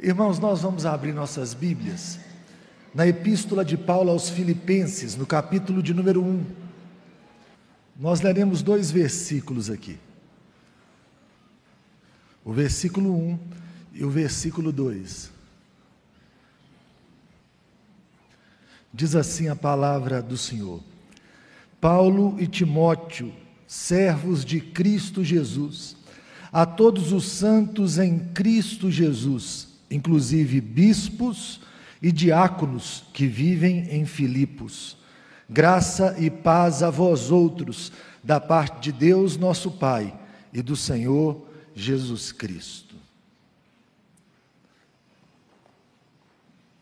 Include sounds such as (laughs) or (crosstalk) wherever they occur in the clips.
Irmãos, nós vamos abrir nossas Bíblias na Epístola de Paulo aos Filipenses, no capítulo de número 1. Nós leremos dois versículos aqui. O versículo 1 e o versículo 2. Diz assim a palavra do Senhor: Paulo e Timóteo, servos de Cristo Jesus, a todos os santos em Cristo Jesus, inclusive bispos e diáconos que vivem em Filipos. Graça e paz a vós outros, da parte de Deus nosso Pai e do Senhor Jesus Cristo.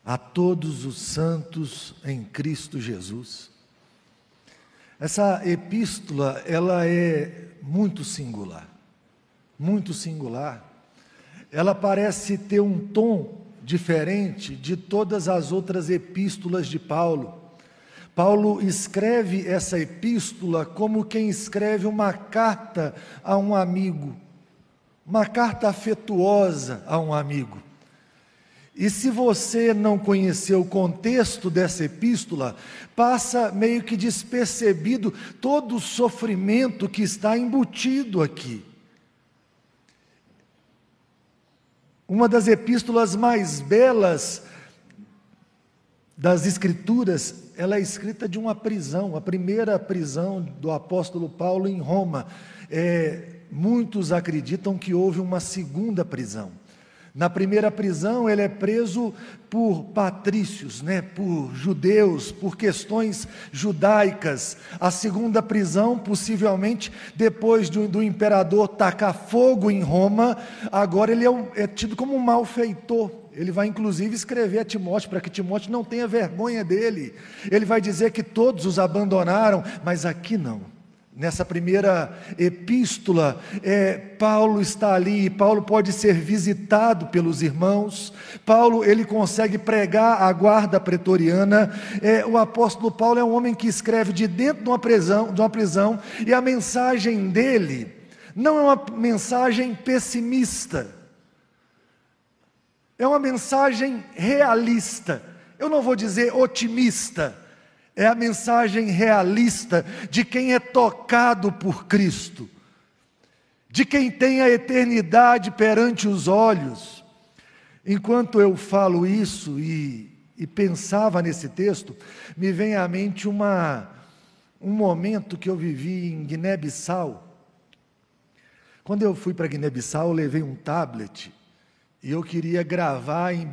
A todos os santos em Cristo Jesus. Essa epístola, ela é muito singular. Muito singular ela parece ter um tom diferente de todas as outras epístolas de Paulo. Paulo escreve essa epístola como quem escreve uma carta a um amigo, uma carta afetuosa a um amigo. E se você não conhecer o contexto dessa epístola, passa meio que despercebido todo o sofrimento que está embutido aqui. Uma das epístolas mais belas das Escrituras, ela é escrita de uma prisão, a primeira prisão do apóstolo Paulo em Roma. É, muitos acreditam que houve uma segunda prisão. Na primeira prisão, ele é preso por patrícios, né, por judeus, por questões judaicas. A segunda prisão, possivelmente depois do, do imperador tacar fogo em Roma, agora ele é, um, é tido como um malfeitor. Ele vai inclusive escrever a Timóteo para que Timóteo não tenha vergonha dele. Ele vai dizer que todos os abandonaram, mas aqui não. Nessa primeira epístola, é, Paulo está ali, e Paulo pode ser visitado pelos irmãos. Paulo ele consegue pregar a guarda pretoriana. É, o apóstolo Paulo é um homem que escreve de dentro de uma prisão, de uma prisão, e a mensagem dele não é uma mensagem pessimista, é uma mensagem realista. Eu não vou dizer otimista é a mensagem realista de quem é tocado por Cristo, de quem tem a eternidade perante os olhos. Enquanto eu falo isso e, e pensava nesse texto, me vem à mente uma, um momento que eu vivi em Guiné-Bissau. Quando eu fui para Guiné-Bissau, eu levei um tablet e eu queria gravar em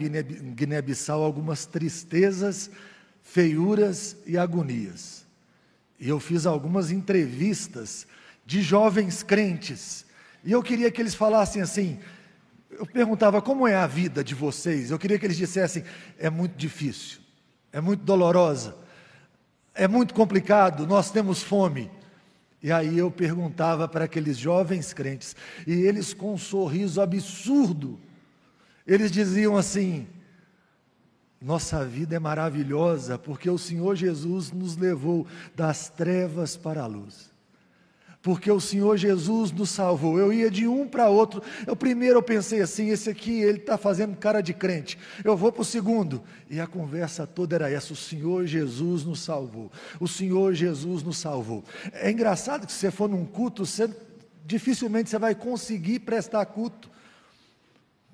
Guiné-Bissau algumas tristezas feiuras e agonias. E eu fiz algumas entrevistas de jovens crentes, e eu queria que eles falassem assim. Eu perguntava como é a vida de vocês, eu queria que eles dissessem: é muito difícil, é muito dolorosa, é muito complicado, nós temos fome. E aí eu perguntava para aqueles jovens crentes, e eles com um sorriso absurdo, eles diziam assim: nossa vida é maravilhosa porque o Senhor Jesus nos levou das trevas para a luz. Porque o Senhor Jesus nos salvou. Eu ia de um para outro. Eu primeiro eu pensei assim: esse aqui ele está fazendo cara de crente. Eu vou para o segundo. E a conversa toda era essa: o Senhor Jesus nos salvou. O Senhor Jesus nos salvou. É engraçado que se você for num culto, você, dificilmente você vai conseguir prestar culto.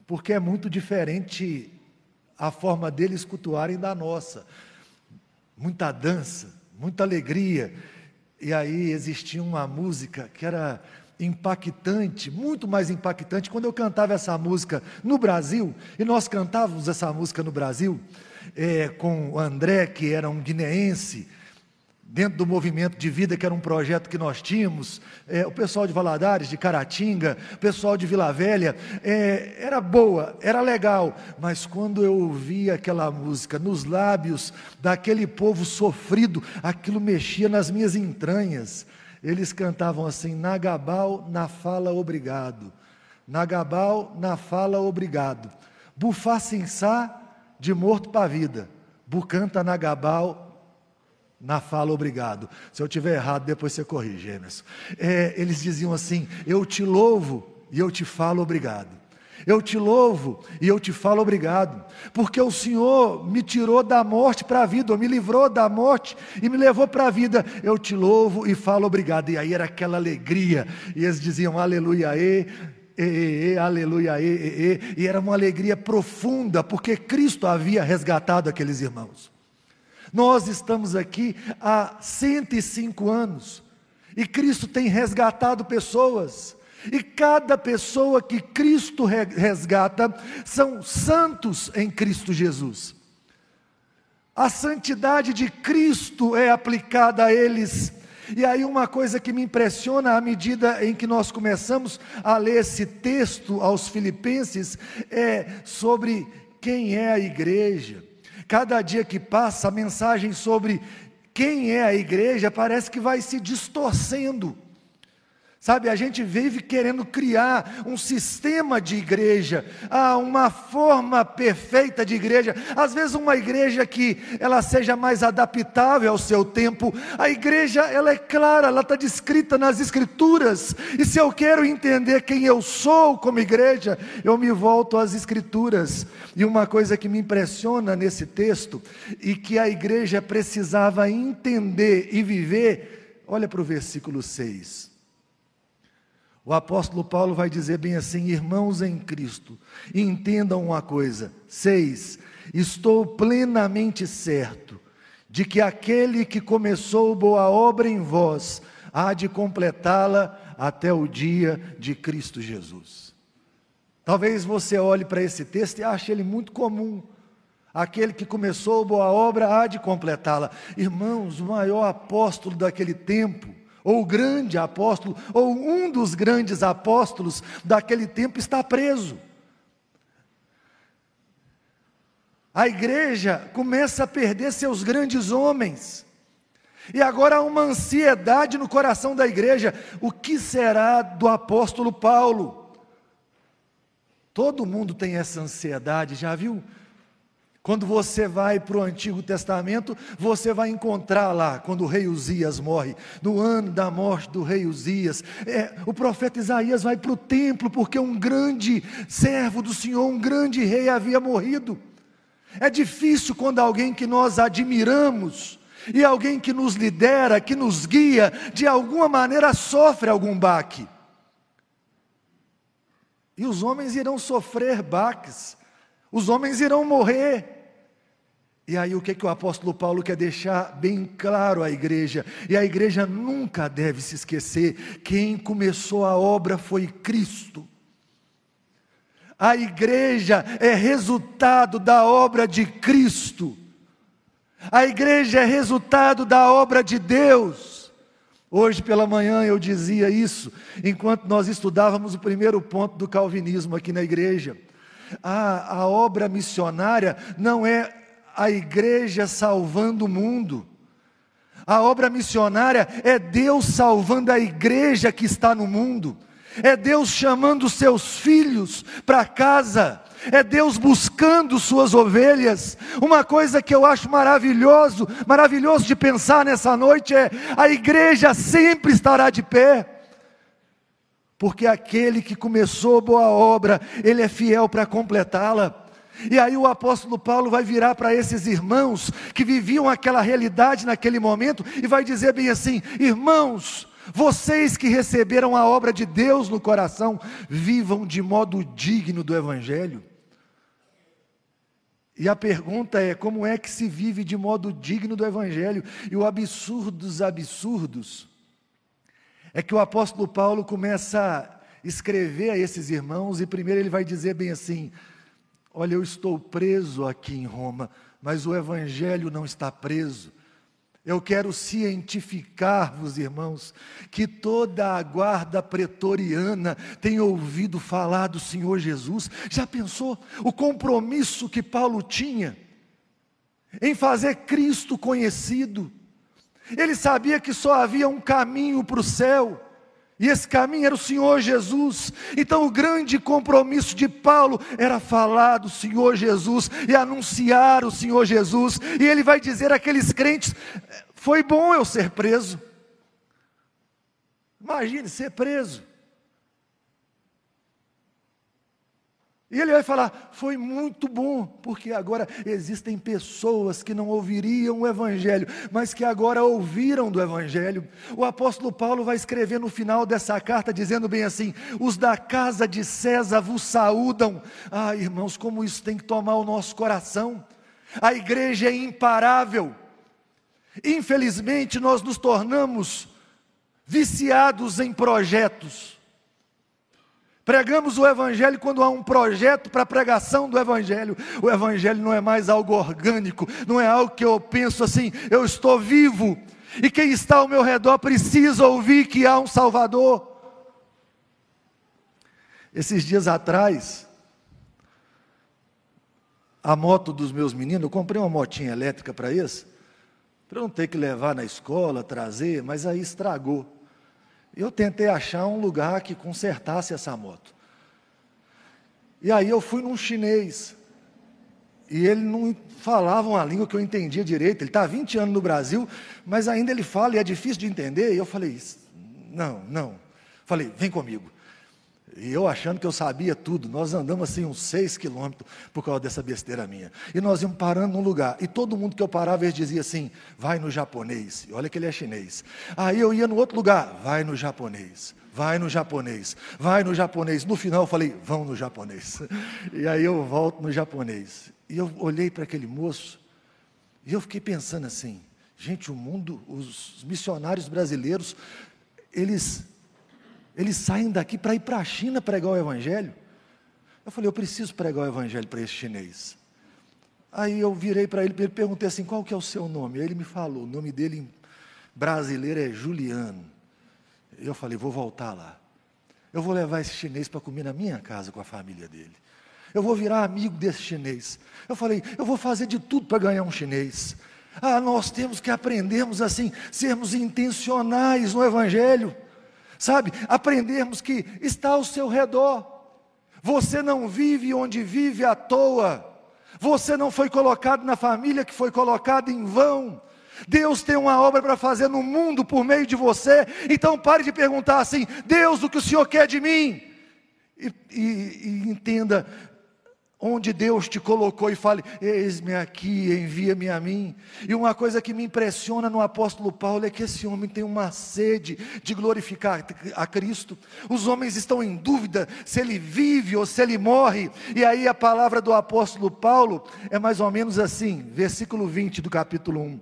Porque é muito diferente a forma deles cultuarem da nossa. Muita dança, muita alegria. E aí existia uma música que era impactante, muito mais impactante. Quando eu cantava essa música no Brasil, e nós cantávamos essa música no Brasil, é, com o André, que era um guineense, dentro do movimento de vida, que era um projeto que nós tínhamos, é, o pessoal de Valadares, de Caratinga, o pessoal de Vila Velha, é, era boa, era legal, mas quando eu ouvia aquela música nos lábios daquele povo sofrido, aquilo mexia nas minhas entranhas. Eles cantavam assim: Nagabal, na fala, obrigado. Nagabal, na fala, obrigado. Bufá sá de morto para vida. Bucanta Nagabal, na fala obrigado. Se eu tiver errado, depois você corrige, Emerson. É, eles diziam assim: Eu te louvo e eu te falo obrigado. Eu te louvo e eu te falo obrigado, porque o Senhor me tirou da morte para a vida, ou me livrou da morte e me levou para a vida. Eu te louvo e falo obrigado. E aí era aquela alegria, e eles diziam aleluia, e, e, e, aleluia, e, e, e, e era uma alegria profunda, porque Cristo havia resgatado aqueles irmãos. Nós estamos aqui há 105 anos e Cristo tem resgatado pessoas. E cada pessoa que Cristo resgata são santos em Cristo Jesus. A santidade de Cristo é aplicada a eles. E aí, uma coisa que me impressiona à medida em que nós começamos a ler esse texto aos Filipenses é sobre quem é a igreja. Cada dia que passa, a mensagem sobre quem é a igreja parece que vai se distorcendo. Sabe, a gente vive querendo criar um sistema de igreja, ah, uma forma perfeita de igreja. Às vezes uma igreja que ela seja mais adaptável ao seu tempo. A igreja, ela é clara, ela está descrita nas escrituras. E se eu quero entender quem eu sou como igreja, eu me volto às escrituras. E uma coisa que me impressiona nesse texto e que a igreja precisava entender e viver, olha para o versículo 6. O apóstolo Paulo vai dizer bem assim: irmãos em Cristo, entendam uma coisa. Seis, estou plenamente certo de que aquele que começou boa obra em vós há de completá-la até o dia de Cristo Jesus. Talvez você olhe para esse texto e ache ele muito comum. Aquele que começou boa obra há de completá-la. Irmãos, o maior apóstolo daquele tempo, ou o grande apóstolo, ou um dos grandes apóstolos daquele tempo está preso. A igreja começa a perder seus grandes homens. E agora há uma ansiedade no coração da igreja: o que será do apóstolo Paulo? Todo mundo tem essa ansiedade, já viu? Quando você vai para o Antigo Testamento, você vai encontrar lá, quando o rei Uzias morre, no ano da morte do rei Uzias, é, o profeta Isaías vai para o templo, porque um grande servo do Senhor, um grande rei havia morrido. É difícil quando alguém que nós admiramos, e alguém que nos lidera, que nos guia, de alguma maneira sofre algum baque. E os homens irão sofrer baques, os homens irão morrer. E aí o que, que o apóstolo Paulo quer deixar bem claro à igreja? E a igreja nunca deve se esquecer: quem começou a obra foi Cristo. A igreja é resultado da obra de Cristo. A igreja é resultado da obra de Deus. Hoje pela manhã eu dizia isso, enquanto nós estudávamos o primeiro ponto do calvinismo aqui na igreja. A, obra missionária não é a igreja salvando o mundo. A obra missionária é Deus salvando a igreja que está no mundo. É Deus chamando seus filhos para casa. É Deus buscando suas ovelhas. Uma coisa que eu acho maravilhoso, maravilhoso de pensar nessa noite é: a igreja sempre estará de pé. Porque aquele que começou boa obra, ele é fiel para completá-la. E aí o apóstolo Paulo vai virar para esses irmãos que viviam aquela realidade naquele momento e vai dizer bem assim: irmãos, vocês que receberam a obra de Deus no coração, vivam de modo digno do Evangelho. E a pergunta é: como é que se vive de modo digno do Evangelho? E o absurdo dos absurdos é que o apóstolo Paulo começa a escrever a esses irmãos, e primeiro ele vai dizer bem assim: Olha, eu estou preso aqui em Roma, mas o Evangelho não está preso. Eu quero cientificar-vos, irmãos, que toda a guarda pretoriana tem ouvido falar do Senhor Jesus. Já pensou o compromisso que Paulo tinha em fazer Cristo conhecido? Ele sabia que só havia um caminho para o céu. E esse caminho era o Senhor Jesus. Então, o grande compromisso de Paulo era falar do Senhor Jesus e anunciar o Senhor Jesus. E ele vai dizer àqueles crentes: Foi bom eu ser preso. Imagine ser preso. E ele vai falar: foi muito bom, porque agora existem pessoas que não ouviriam o Evangelho, mas que agora ouviram do Evangelho. O apóstolo Paulo vai escrever no final dessa carta, dizendo bem assim: os da casa de César vos saúdam. Ah, irmãos, como isso tem que tomar o nosso coração. A igreja é imparável. Infelizmente, nós nos tornamos viciados em projetos. Pregamos o Evangelho quando há um projeto para a pregação do Evangelho. O Evangelho não é mais algo orgânico, não é algo que eu penso assim, eu estou vivo, e quem está ao meu redor precisa ouvir que há um Salvador. Esses dias atrás, a moto dos meus meninos, eu comprei uma motinha elétrica para isso, para não ter que levar na escola, trazer, mas aí estragou. Eu tentei achar um lugar que consertasse essa moto. E aí eu fui num chinês. E ele não falava uma língua que eu entendia direito. Ele está há 20 anos no Brasil, mas ainda ele fala e é difícil de entender. E eu falei, não, não. Falei, vem comigo. E eu achando que eu sabia tudo, nós andamos assim uns seis quilômetros por causa dessa besteira minha. E nós íamos parando num lugar. E todo mundo que eu parava, eles dizia assim: vai no japonês. E olha que ele é chinês. Aí eu ia no outro lugar, vai no japonês. Vai no japonês, vai no japonês. No final eu falei, vão no japonês. (laughs) E aí eu volto no japonês. E eu olhei para aquele moço e eu fiquei pensando assim: gente, o mundo, os missionários brasileiros, eles eles saem daqui para ir para a China pregar o Evangelho. Eu falei, eu preciso pregar o Evangelho para esse chinês. Aí eu virei para ele e perguntei assim: qual que é o seu nome? Aí ele me falou: o nome dele em brasileiro é Juliano. Eu falei: vou voltar lá. Eu vou levar esse chinês para comer na minha casa com a família dele. Eu vou virar amigo desse chinês. Eu falei: eu vou fazer de tudo para ganhar um chinês. Ah, nós temos que aprendermos assim, sermos intencionais no Evangelho sabe? Aprendermos que está ao seu redor. Você não vive onde vive à toa. Você não foi colocado na família que foi colocado em vão. Deus tem uma obra para fazer no mundo por meio de você. Então pare de perguntar assim: Deus, o que o Senhor quer de mim? E, e, e entenda, onde Deus te colocou e fale: Eis-me aqui, envia-me a mim. E uma coisa que me impressiona no apóstolo Paulo é que esse homem tem uma sede de glorificar a Cristo. Os homens estão em dúvida se ele vive ou se ele morre. E aí a palavra do apóstolo Paulo é mais ou menos assim, versículo 20 do capítulo 1.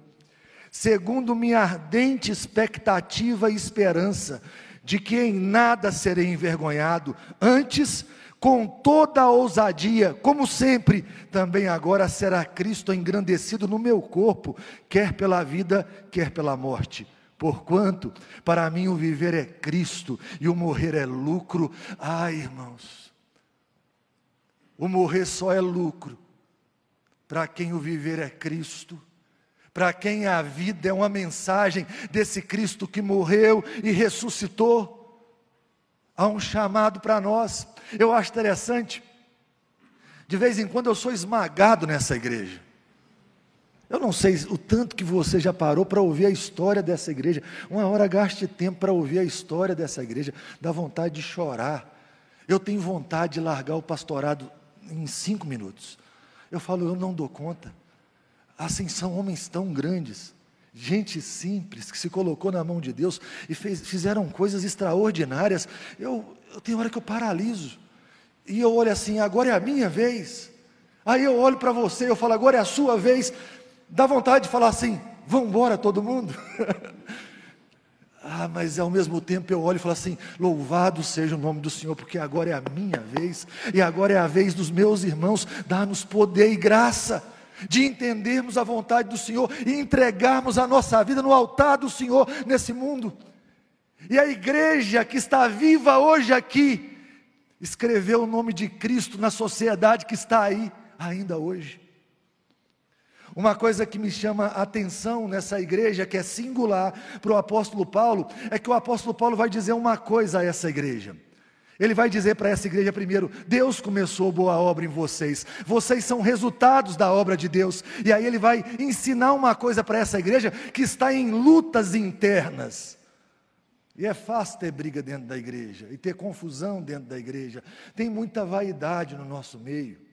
Segundo minha ardente expectativa e esperança, de que em nada serei envergonhado, antes com toda a ousadia, como sempre, também agora será Cristo engrandecido no meu corpo, quer pela vida, quer pela morte. Porquanto, para mim o viver é Cristo e o morrer é lucro. Ai, irmãos, o morrer só é lucro. Para quem o viver é Cristo, para quem a vida é uma mensagem desse Cristo que morreu e ressuscitou. Há um chamado para nós. Eu acho interessante. De vez em quando eu sou esmagado nessa igreja. Eu não sei o tanto que você já parou para ouvir a história dessa igreja. Uma hora gaste tempo para ouvir a história dessa igreja. Dá vontade de chorar. Eu tenho vontade de largar o pastorado em cinco minutos. Eu falo, eu não dou conta. Assim, são homens tão grandes gente simples que se colocou na mão de Deus e fez, fizeram coisas extraordinárias. Eu, eu tenho hora que eu paraliso. E eu olho assim, agora é a minha vez. Aí eu olho para você, eu falo, agora é a sua vez. Dá vontade de falar assim, vamos embora todo mundo. (laughs) ah, mas ao mesmo tempo eu olho e falo assim: louvado seja o nome do Senhor, porque agora é a minha vez, e agora é a vez dos meus irmãos, dá-nos poder e graça de entendermos a vontade do Senhor e entregarmos a nossa vida no altar do Senhor nesse mundo. E a igreja que está viva hoje aqui, escreveu o nome de Cristo na sociedade que está aí ainda hoje. Uma coisa que me chama a atenção nessa igreja, que é singular para o apóstolo Paulo, é que o apóstolo Paulo vai dizer uma coisa a essa igreja. Ele vai dizer para essa igreja primeiro: Deus começou boa obra em vocês, vocês são resultados da obra de Deus. E aí ele vai ensinar uma coisa para essa igreja que está em lutas internas. E é fácil ter briga dentro da igreja e ter confusão dentro da igreja. Tem muita vaidade no nosso meio.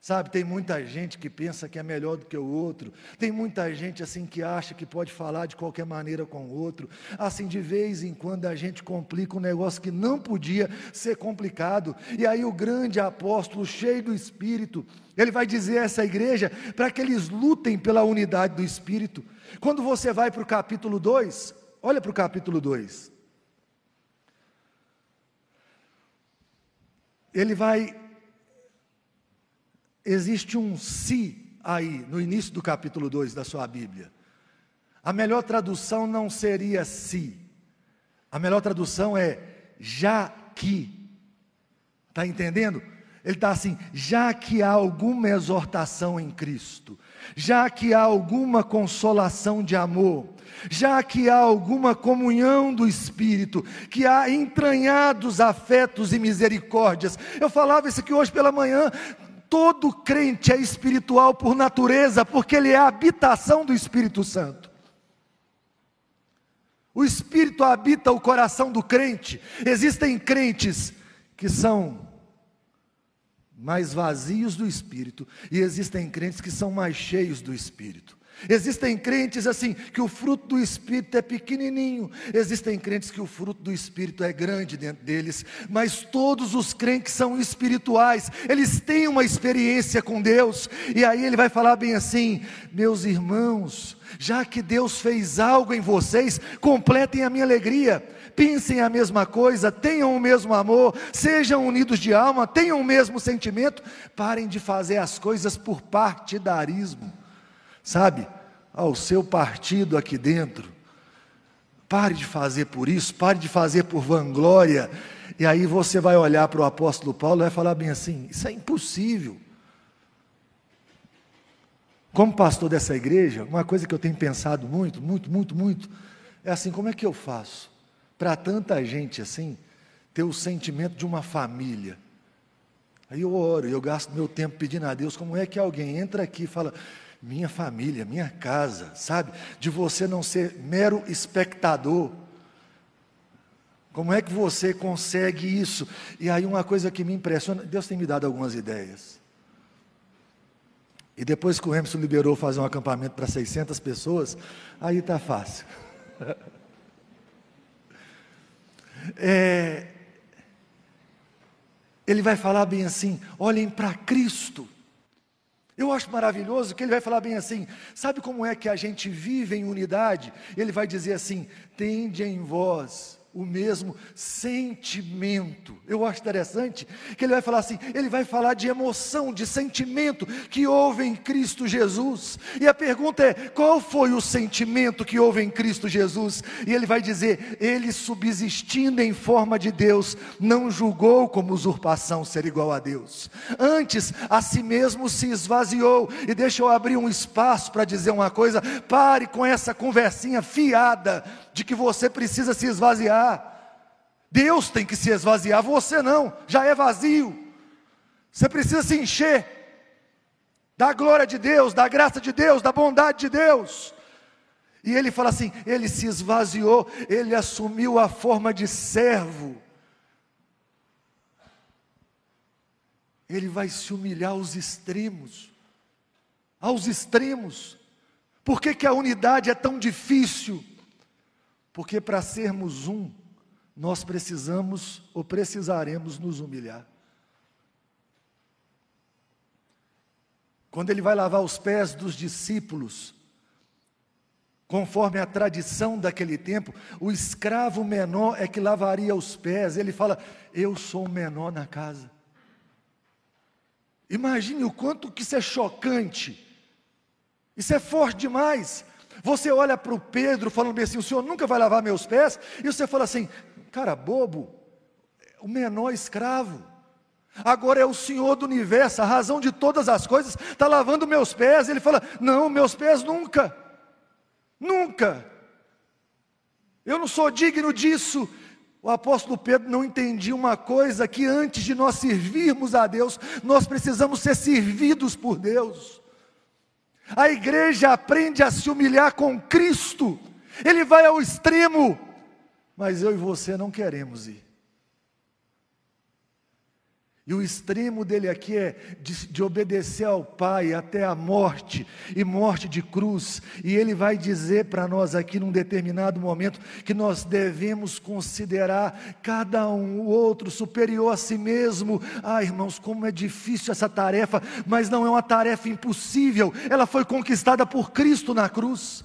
Sabe, tem muita gente que pensa que é melhor do que o outro. Tem muita gente assim que acha que pode falar de qualquer maneira com o outro. Assim, de vez em quando a gente complica um negócio que não podia ser complicado. E aí o grande apóstolo, cheio do Espírito, ele vai dizer a essa igreja para que eles lutem pela unidade do Espírito. Quando você vai para o capítulo 2, olha para o capítulo 2. Ele vai existe um se aí, no início do capítulo 2 da sua Bíblia. A melhor tradução não seria se. A melhor tradução é já que. Está entendendo? Ele está assim: já que há alguma exortação em Cristo, já que há alguma consolação de amor, já que há alguma comunhão do Espírito, que há entranhados afetos e misericórdias. Eu falava isso aqui hoje pela manhã. Todo crente é espiritual por natureza, porque ele é a habitação do Espírito Santo. O Espírito habita o coração do crente. Existem crentes que são mais vazios do Espírito, e existem crentes que são mais cheios do Espírito. Existem crentes assim que o fruto do Espírito é pequenininho, existem crentes que o fruto do Espírito é grande dentro deles, mas todos os crentes são espirituais, eles têm uma experiência com Deus, e aí ele vai falar bem assim: meus irmãos, já que Deus fez algo em vocês, completem a minha alegria, pensem a mesma coisa, tenham o mesmo amor, sejam unidos de alma, tenham o mesmo sentimento, parem de fazer as coisas por partidarismo sabe, ao seu partido aqui dentro. Pare de fazer por isso, pare de fazer por vanglória. E aí você vai olhar para o apóstolo Paulo e vai falar bem assim: isso é impossível. Como pastor dessa igreja, uma coisa que eu tenho pensado muito, muito, muito, muito, é assim: como é que eu faço para tanta gente assim ter o sentimento de uma família? Aí eu oro, eu gasto meu tempo pedindo a Deus, como é que alguém entra aqui e fala, minha família, minha casa, sabe? De você não ser mero espectador. Como é que você consegue isso? E aí, uma coisa que me impressiona, Deus tem me dado algumas ideias. E depois que o Emerson liberou fazer um acampamento para 600 pessoas, aí está fácil. (laughs) É, ele vai falar bem assim: olhem para Cristo. Eu acho maravilhoso que ele vai falar bem assim: sabe como é que a gente vive em unidade? Ele vai dizer assim: tende em vós o mesmo sentimento. Eu acho interessante que ele vai falar assim, ele vai falar de emoção, de sentimento que houve em Cristo Jesus. E a pergunta é: qual foi o sentimento que houve em Cristo Jesus? E ele vai dizer: ele subsistindo em forma de Deus, não julgou como usurpação ser igual a Deus. Antes, a si mesmo se esvaziou. E deixa eu abrir um espaço para dizer uma coisa: pare com essa conversinha fiada de que você precisa se esvaziar. Deus tem que se esvaziar, você não, já é vazio. Você precisa se encher da glória de Deus, da graça de Deus, da bondade de Deus. E ele fala assim: ele se esvaziou, ele assumiu a forma de servo. Ele vai se humilhar aos extremos, aos extremos. Por que, que a unidade é tão difícil? Porque para sermos um, nós precisamos ou precisaremos nos humilhar. Quando ele vai lavar os pés dos discípulos, conforme a tradição daquele tempo, o escravo menor é que lavaria os pés. Ele fala: Eu sou o menor na casa. Imagine o quanto que isso é chocante. Isso é forte demais. Você olha para o Pedro falando bem assim: o senhor nunca vai lavar meus pés? E você fala assim: cara bobo, o menor escravo. Agora é o Senhor do universo, a razão de todas as coisas, está lavando meus pés. Ele fala: Não, meus pés nunca, nunca. Eu não sou digno disso. O apóstolo Pedro não entendia uma coisa: que antes de nós servirmos a Deus, nós precisamos ser servidos por Deus. A igreja aprende a se humilhar com Cristo. Ele vai ao extremo, mas eu e você não queremos ir. E o extremo dele aqui é de, de, obedecer ao Pai até a morte e morte de cruz. E ele vai dizer para nós aqui num determinado momento que nós devemos considerar cada um o outro superior a si mesmo. Ah, irmãos, como é difícil essa tarefa, mas não é uma tarefa impossível. Ela foi conquistada por Cristo na cruz.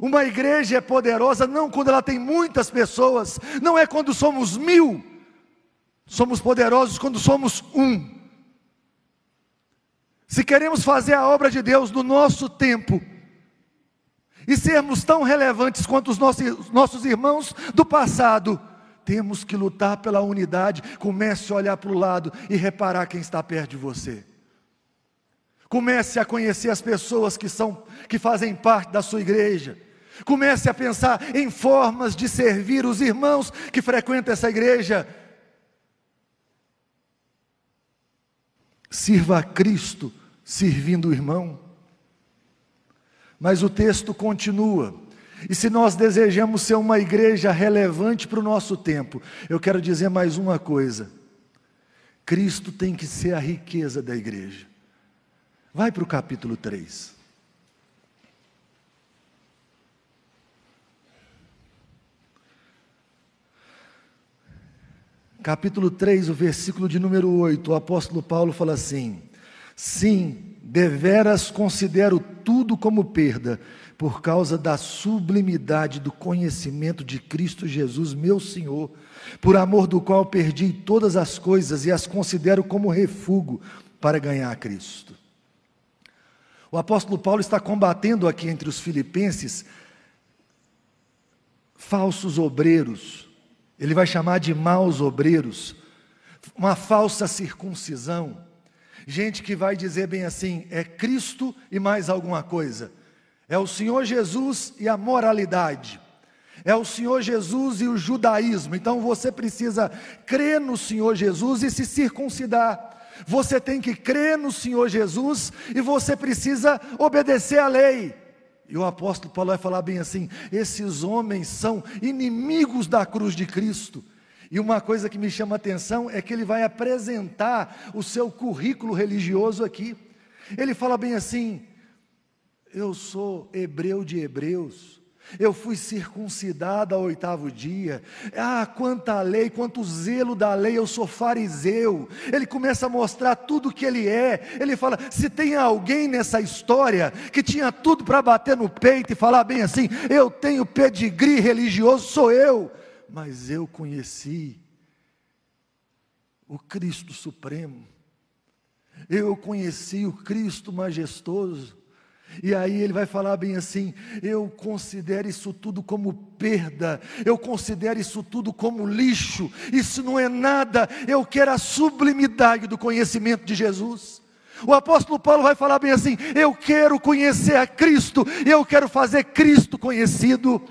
Uma igreja é poderosa não quando ela tem muitas pessoas, não é quando somos mil Somos poderosos quando somos um. Se queremos fazer a obra de Deus no nosso tempo, e sermos tão relevantes quanto os nossos, nossos irmãos do passado, temos que lutar pela unidade. Comece a olhar para o lado e reparar quem está perto de você. Comece a conhecer as pessoas que são que fazem parte da sua igreja. Comece a pensar em formas de servir os irmãos que frequentam essa igreja. Sirva a Cristo servindo o irmão. Mas o texto continua. E se nós desejamos ser uma igreja relevante para o nosso tempo, eu quero dizer mais uma coisa: Cristo tem que ser a riqueza da igreja. Vai para o capítulo 3. Capítulo 3, o versículo de número 8, o apóstolo Paulo fala assim: Sim, deveras considero tudo como perda, por causa da sublimidade do conhecimento de Cristo Jesus, meu Senhor, por amor do qual perdi todas as coisas e as considero como refúgio para ganhar a Cristo. O apóstolo Paulo está combatendo aqui entre os filipenses falsos obreiros, ele vai chamar de maus obreiros, uma falsa circuncisão. Gente que vai dizer bem assim: é Cristo e mais alguma coisa. É o Senhor Jesus e a moralidade. É o Senhor Jesus e o judaísmo. Então você precisa crer no Senhor Jesus e se circuncidar. Você tem que crer no Senhor Jesus e você precisa obedecer à lei. E o apóstolo Paulo vai falar bem assim: esses homens são inimigos da cruz de Cristo. E uma coisa que me chama a atenção é que ele vai apresentar o seu currículo religioso aqui. Ele fala bem assim: eu sou hebreu de hebreus, eu fui circuncidado ao oitavo dia. Ah, quanta lei, quanto zelo da lei, eu sou fariseu. Ele começa a mostrar tudo o que ele é. Ele fala: se tem alguém nessa história que tinha tudo para bater no peito e falar bem assim, eu tenho pedigree religioso, sou eu. Mas eu conheci o Cristo Supremo. Eu conheci o Cristo majestoso. E aí ele vai falar bem assim: eu considero isso tudo como perda, eu considero isso tudo como lixo, isso não é nada, eu quero a sublimidade do conhecimento de Jesus. O apóstolo Paulo vai falar bem assim: eu quero conhecer a Cristo, eu quero fazer Cristo conhecido.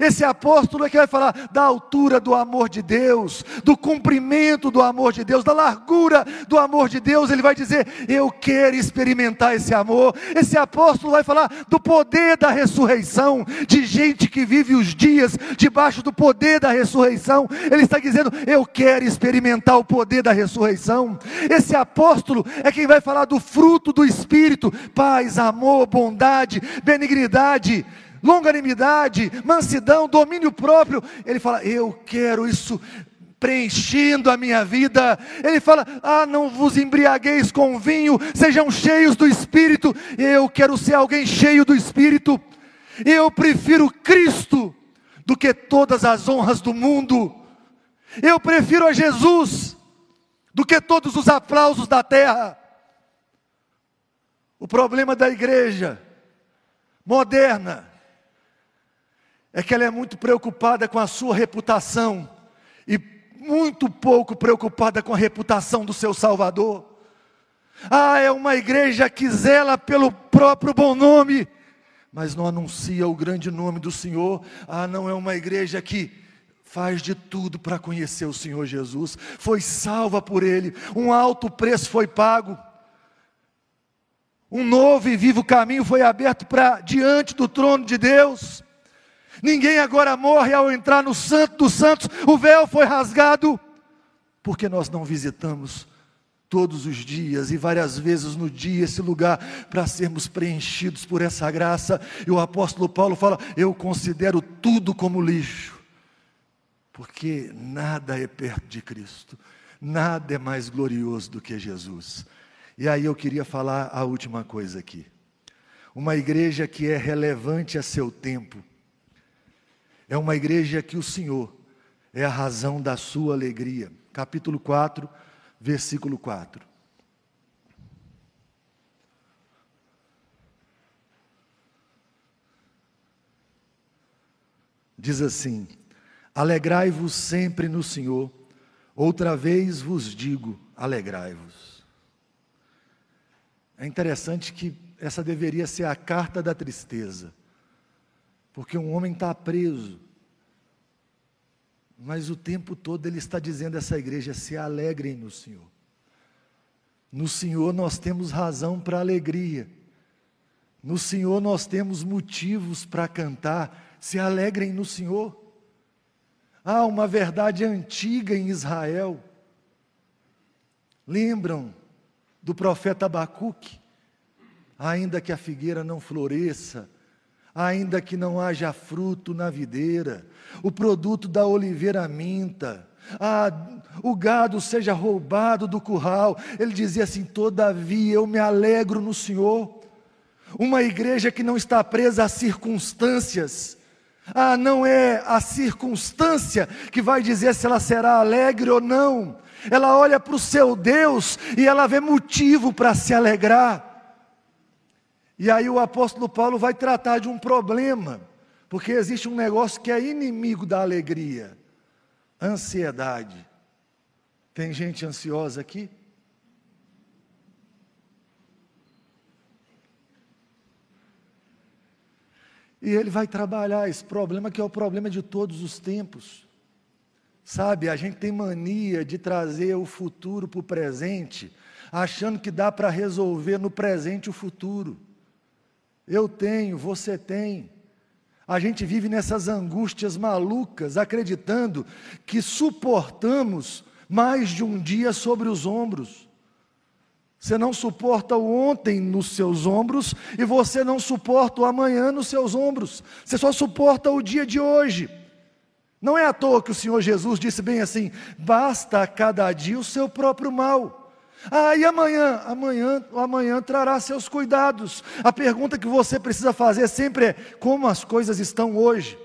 Esse apóstolo é que vai falar da altura do amor de Deus, do cumprimento do amor de Deus, da largura do amor de Deus. Ele vai dizer: Eu quero experimentar esse amor. Esse apóstolo vai falar do poder da ressurreição, de gente que vive os dias debaixo do poder da ressurreição. Ele está dizendo: Eu quero experimentar o poder da ressurreição. Esse apóstolo é quem vai falar do fruto do Espírito: paz, amor, bondade, benignidade longanimidade, mansidão, domínio próprio. Ele fala: Eu quero isso preenchendo a minha vida. Ele fala: Ah, não vos embriagueis com vinho, sejam cheios do Espírito. Eu quero ser alguém cheio do Espírito. Eu prefiro Cristo do que todas as honras do mundo. Eu prefiro a Jesus do que todos os aplausos da terra. O problema da igreja moderna é que ela é muito preocupada com a sua reputação e muito pouco preocupada com a reputação do seu Salvador. Ah, é uma igreja que zela pelo próprio bom nome, mas não anuncia o grande nome do Senhor. Ah, não é uma igreja que faz de tudo para conhecer o Senhor Jesus, foi salva por Ele, um alto preço foi pago. Um novo e vivo caminho foi aberto para diante do trono de Deus. Ninguém agora morre ao entrar no Santo dos Santos, o véu foi rasgado, porque nós não visitamos todos os dias e várias vezes no dia esse lugar para sermos preenchidos por essa graça. E o apóstolo Paulo fala: Eu considero tudo como lixo, porque nada é perto de Cristo, nada é mais glorioso do que Jesus. E aí eu queria falar a última coisa aqui. Uma igreja que é relevante a seu tempo, é uma igreja que o Senhor é a razão da sua alegria. Capítulo 4 versículo 4. Diz assim: Alegrai-vos sempre no Senhor, outra vez vos digo, alegrai-vos. É interessante que essa deveria ser a carta da tristeza, porque um homem está preso, mas o tempo todo ele está dizendo a essa igreja: se alegrem no Senhor. No Senhor nós temos razão para alegria. No Senhor nós temos motivos para cantar. Se alegrem no Senhor. Há uma verdade antiga em Israel. Lembram do profeta Abacuque? Ainda que a figueira não floresça, ainda que não haja fruto na videira, o produto da oliveira minta, ah, o gado seja roubado do curral. Ele dizia assim: Todavia eu me alegro no Senhor. Uma igreja que não está presa às circunstâncias. Ah, não é a circunstância que vai dizer se ela será alegre ou não. Ela olha para o seu Deus e ela vê motivo para se alegrar. E aí o apóstolo Paulo vai tratar de um problema, porque existe um negócio que é inimigo da alegria: ansiedade. Tem gente ansiosa aqui? E ele vai trabalhar esse problema que é o problema de todos os tempos. Sabe, a gente tem mania de trazer o futuro para o presente, achando que dá para resolver no presente o futuro. Eu tenho, você tem. A gente vive nessas angústias malucas, acreditando que suportamos mais de um dia sobre os ombros. Você não suporta o ontem nos seus ombros e você não suporta o amanhã nos seus ombros. Você só suporta o dia de hoje. Não é à toa que o Senhor Jesus disse bem assim: basta a cada dia o seu próprio mal. Ah, e amanhã? Amanhã, amanhã trará seus cuidados. A pergunta que você precisa fazer sempre é: como as coisas estão hoje?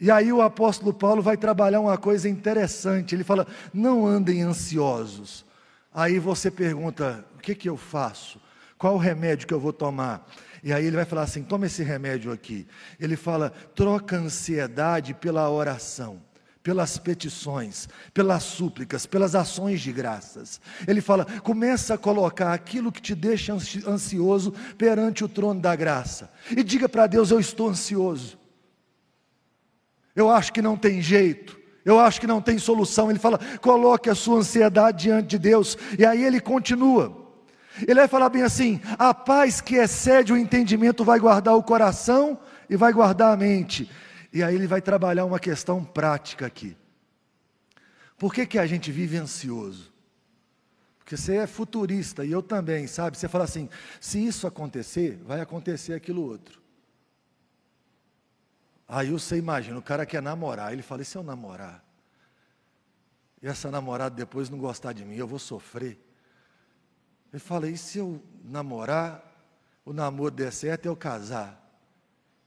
E aí o apóstolo Paulo vai trabalhar uma coisa interessante. Ele fala: não andem ansiosos. Aí você pergunta: o que, que eu faço? Qual o remédio que eu vou tomar? E aí ele vai falar assim: toma esse remédio aqui. Ele fala: troca a ansiedade pela oração pelas petições, pelas súplicas, pelas ações de graças. Ele fala: começa a colocar aquilo que te deixa ansioso perante o trono da graça. E diga para Deus: eu estou ansioso. Eu acho que não tem jeito. Eu acho que não tem solução. Ele fala: coloque a sua ansiedade diante de Deus. E aí ele continua. Ele vai falar bem assim: a paz que excede o entendimento vai guardar o coração e vai guardar a mente. E aí ele vai trabalhar uma questão prática aqui. Por que, que a gente vive ansioso? Porque você é futurista e eu também, sabe? Você fala assim: se isso acontecer, vai acontecer aquilo outro. Aí você imagina, o cara quer namorar, ele fala: e se eu namorar? E essa namorada depois não gostar de mim, eu vou sofrer. Ele fala: e se eu namorar, o namoro der certo, eu casar,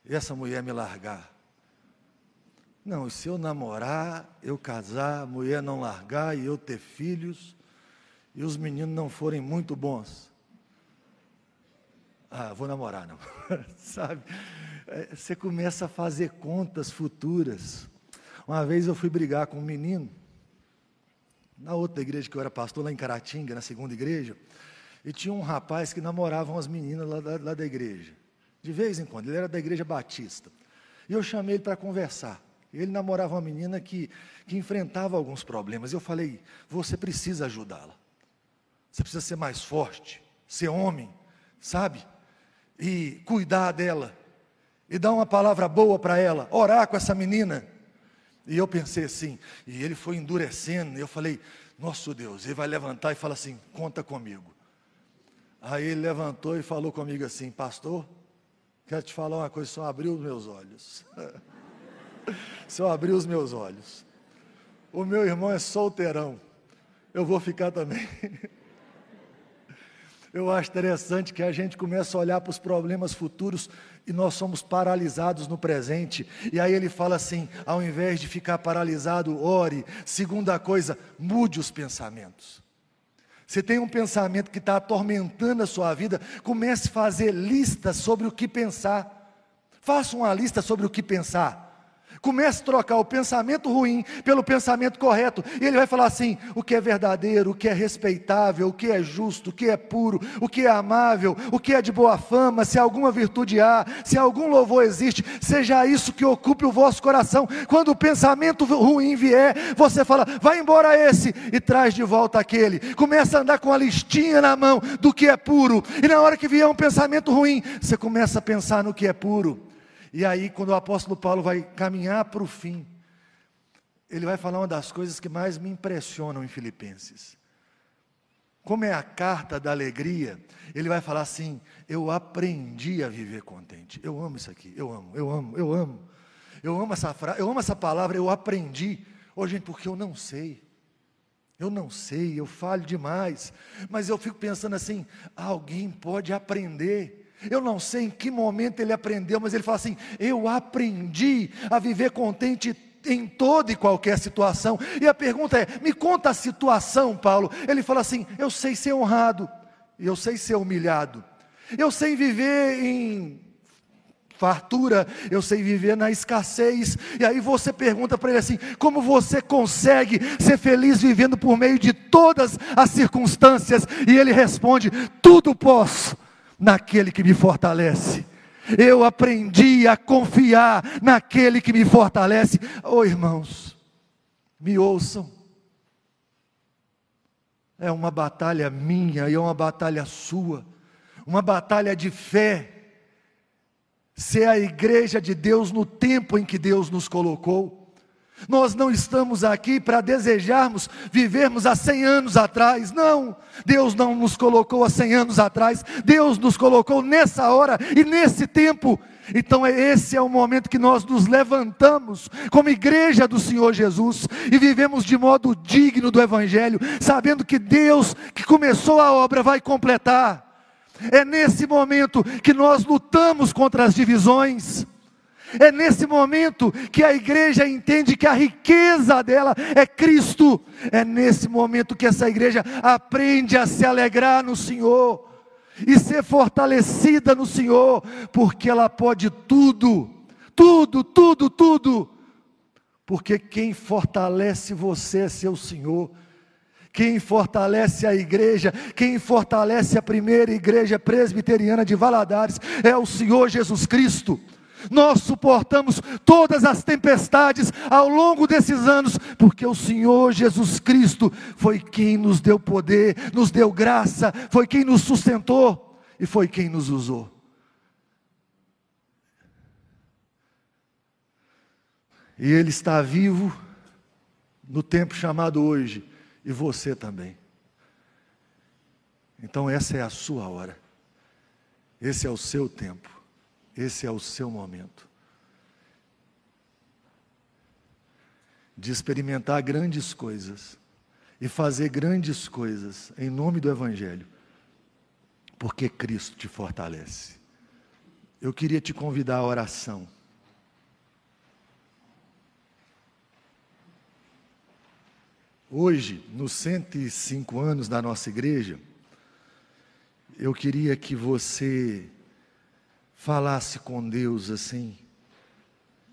e essa mulher me largar? Não, se eu namorar, eu casar, a mulher não largar e eu ter filhos, e os meninos não forem muito bons. Ah, vou namorar, não. (laughs) Sabe? É, você começa a fazer contas futuras. Uma vez eu fui brigar com um menino, na outra igreja que eu era pastor, lá em Caratinga, na segunda igreja, e tinha um rapaz que namorava umas meninas lá da, lá da igreja. De vez em quando, ele era da igreja batista. E eu chamei ele para conversar. Ele namorava uma menina que, que enfrentava alguns problemas. Eu falei: você precisa ajudá-la. Você precisa ser mais forte, ser homem, sabe? e cuidar dela, e dar uma palavra boa para ela, orar com essa menina. E eu pensei assim, e ele foi endurecendo, e eu falei, nosso Deus, ele vai levantar e fala assim: conta comigo. Aí ele levantou e falou comigo assim: Pastor, quero te falar uma coisa, só abriu os meus olhos. (laughs) só abriu os meus olhos. O meu irmão é solteirão, eu vou ficar também. (laughs) Eu acho interessante que a gente começa a olhar para os problemas futuros e nós somos paralisados no presente. E aí ele fala assim: ao invés de ficar paralisado, ore. Segunda coisa, mude os pensamentos. Você tem um pensamento que está atormentando a sua vida, comece a fazer listas sobre o que pensar. Faça uma lista sobre o que pensar. Comece a trocar o pensamento ruim pelo pensamento correto. E ele vai falar assim: o que é verdadeiro, o que é respeitável, o que é justo, o que é puro, o que é amável, o que é de boa fama, se alguma virtude há, se algum louvor existe, seja isso que ocupe o vosso coração. Quando o pensamento ruim vier, você fala: vai embora esse e traz de volta aquele. Começa a andar com a listinha na mão do que é puro. E na hora que vier um pensamento ruim, você começa a pensar no que é puro. E aí, quando o apóstolo Paulo vai caminhar para o fim, ele vai falar uma das coisas que mais me impressionam em Filipenses. Como é a carta da alegria, ele vai falar assim: Eu aprendi a viver contente. Eu amo isso aqui, eu amo, eu amo, eu amo. Eu amo essa frase, eu amo essa palavra, eu aprendi. Ô oh, gente, porque eu não sei. Eu não sei, eu falho demais. Mas eu fico pensando assim: alguém pode aprender. Eu não sei em que momento ele aprendeu, mas ele fala assim: eu aprendi a viver contente em toda e qualquer situação. E a pergunta é: me conta a situação, Paulo. Ele fala assim: eu sei ser honrado, eu sei ser humilhado, eu sei viver em fartura, eu sei viver na escassez. E aí você pergunta para ele assim: como você consegue ser feliz vivendo por meio de todas as circunstâncias? E ele responde: tudo posso naquele que me fortalece. Eu aprendi a confiar naquele que me fortalece. Oh, irmãos, me ouçam. É uma batalha minha e é uma batalha sua, uma batalha de fé. Ser a igreja de Deus no tempo em que Deus nos colocou. Nós não estamos aqui para desejarmos vivermos há 100 anos atrás, não. Deus não nos colocou há 100 anos atrás, Deus nos colocou nessa hora e nesse tempo. Então, esse é o momento que nós nos levantamos como igreja do Senhor Jesus e vivemos de modo digno do Evangelho, sabendo que Deus que começou a obra vai completar. É nesse momento que nós lutamos contra as divisões. É nesse momento que a igreja entende que a riqueza dela é Cristo. É nesse momento que essa igreja aprende a se alegrar no Senhor e ser fortalecida no Senhor, porque ela pode tudo, tudo, tudo, tudo. Porque quem fortalece você é seu Senhor. Quem fortalece a igreja, quem fortalece a primeira igreja presbiteriana de Valadares é o Senhor Jesus Cristo. Nós suportamos todas as tempestades ao longo desses anos, porque o Senhor Jesus Cristo foi quem nos deu poder, nos deu graça, foi quem nos sustentou e foi quem nos usou. E Ele está vivo no tempo chamado hoje, e você também. Então, essa é a sua hora, esse é o seu tempo. Esse é o seu momento. De experimentar grandes coisas e fazer grandes coisas em nome do Evangelho, porque Cristo te fortalece. Eu queria te convidar à oração. Hoje, nos 105 anos da nossa igreja, eu queria que você falasse com Deus assim: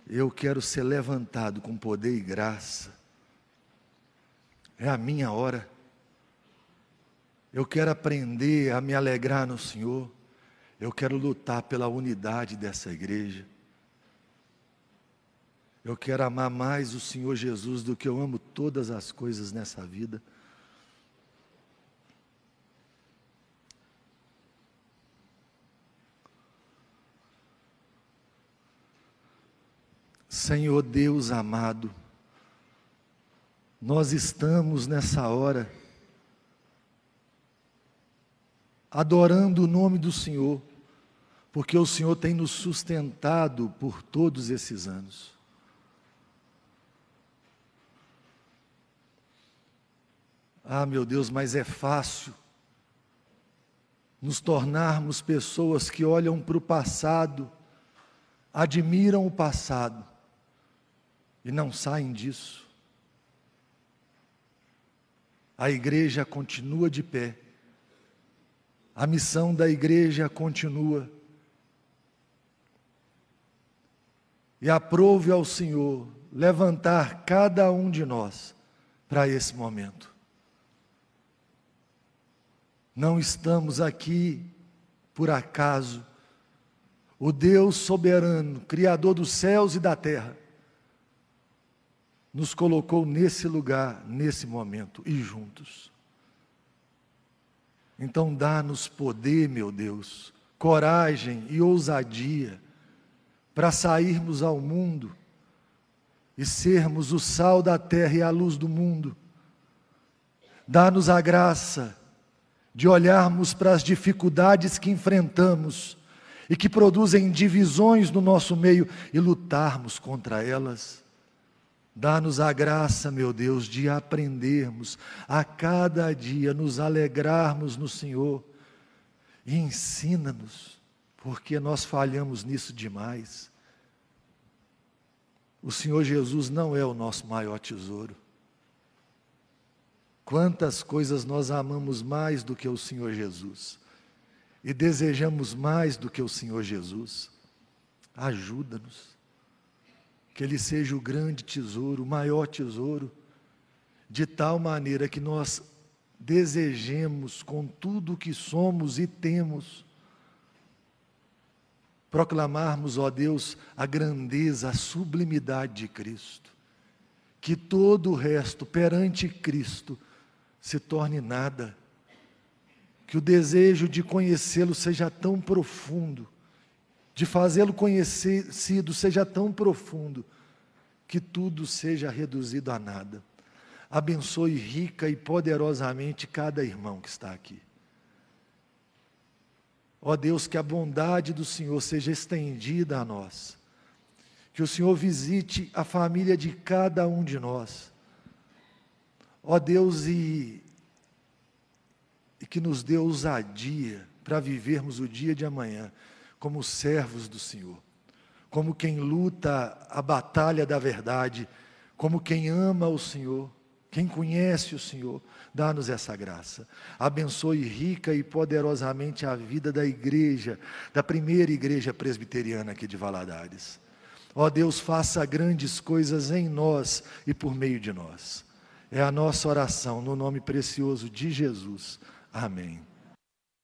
Eu quero ser levantado com poder e graça. É a minha hora. Eu quero aprender a me alegrar no Senhor. Eu quero lutar pela unidade dessa igreja. Eu quero amar mais o Senhor Jesus do que eu amo todas as coisas nessa vida. Senhor Deus amado, nós estamos nessa hora adorando o nome do Senhor, porque o Senhor tem nos sustentado por todos esses anos. Ah, meu Deus, mas é fácil nos tornarmos pessoas que olham para o passado, admiram o passado e não saem disso. A igreja continua de pé, a missão da igreja continua. E aprove ao Senhor levantar cada um de nós para esse momento. Não estamos aqui por acaso. O Deus soberano, Criador dos céus e da terra, nos colocou nesse lugar, nesse momento e juntos. Então, dá-nos poder, meu Deus, coragem e ousadia para sairmos ao mundo e sermos o sal da terra e a luz do mundo. Dá-nos a graça de olharmos para as dificuldades que enfrentamos e que produzem divisões no nosso meio e lutarmos contra elas. Dá-nos a graça, meu Deus, de aprendermos a cada dia, nos alegrarmos no Senhor e ensina-nos, porque nós falhamos nisso demais. O Senhor Jesus não é o nosso maior tesouro. Quantas coisas nós amamos mais do que o Senhor Jesus e desejamos mais do que o Senhor Jesus. Ajuda-nos, que Ele seja o grande tesouro, o maior tesouro, de tal maneira que nós desejemos com tudo o que somos e temos, proclamarmos, ó Deus, a grandeza, a sublimidade de Cristo, que todo o resto perante Cristo se torne nada. Que o desejo de conhecê-lo seja tão profundo, de fazê-lo conhecido seja tão profundo, que tudo seja reduzido a nada. Abençoe rica e poderosamente cada irmão que está aqui. Ó Deus, que a bondade do Senhor seja estendida a nós. Que o Senhor visite a família de cada um de nós Ó Deus, e, e que nos dê ousadia para vivermos o dia de amanhã como servos do Senhor, como quem luta a batalha da verdade, como quem ama o Senhor, quem conhece o Senhor, dá-nos essa graça. Abençoe rica e poderosamente a vida da igreja, da primeira igreja presbiteriana aqui de Valadares. Ó Deus, faça grandes coisas em nós e por meio de nós. É a nossa oração no nome precioso de Jesus. Amém.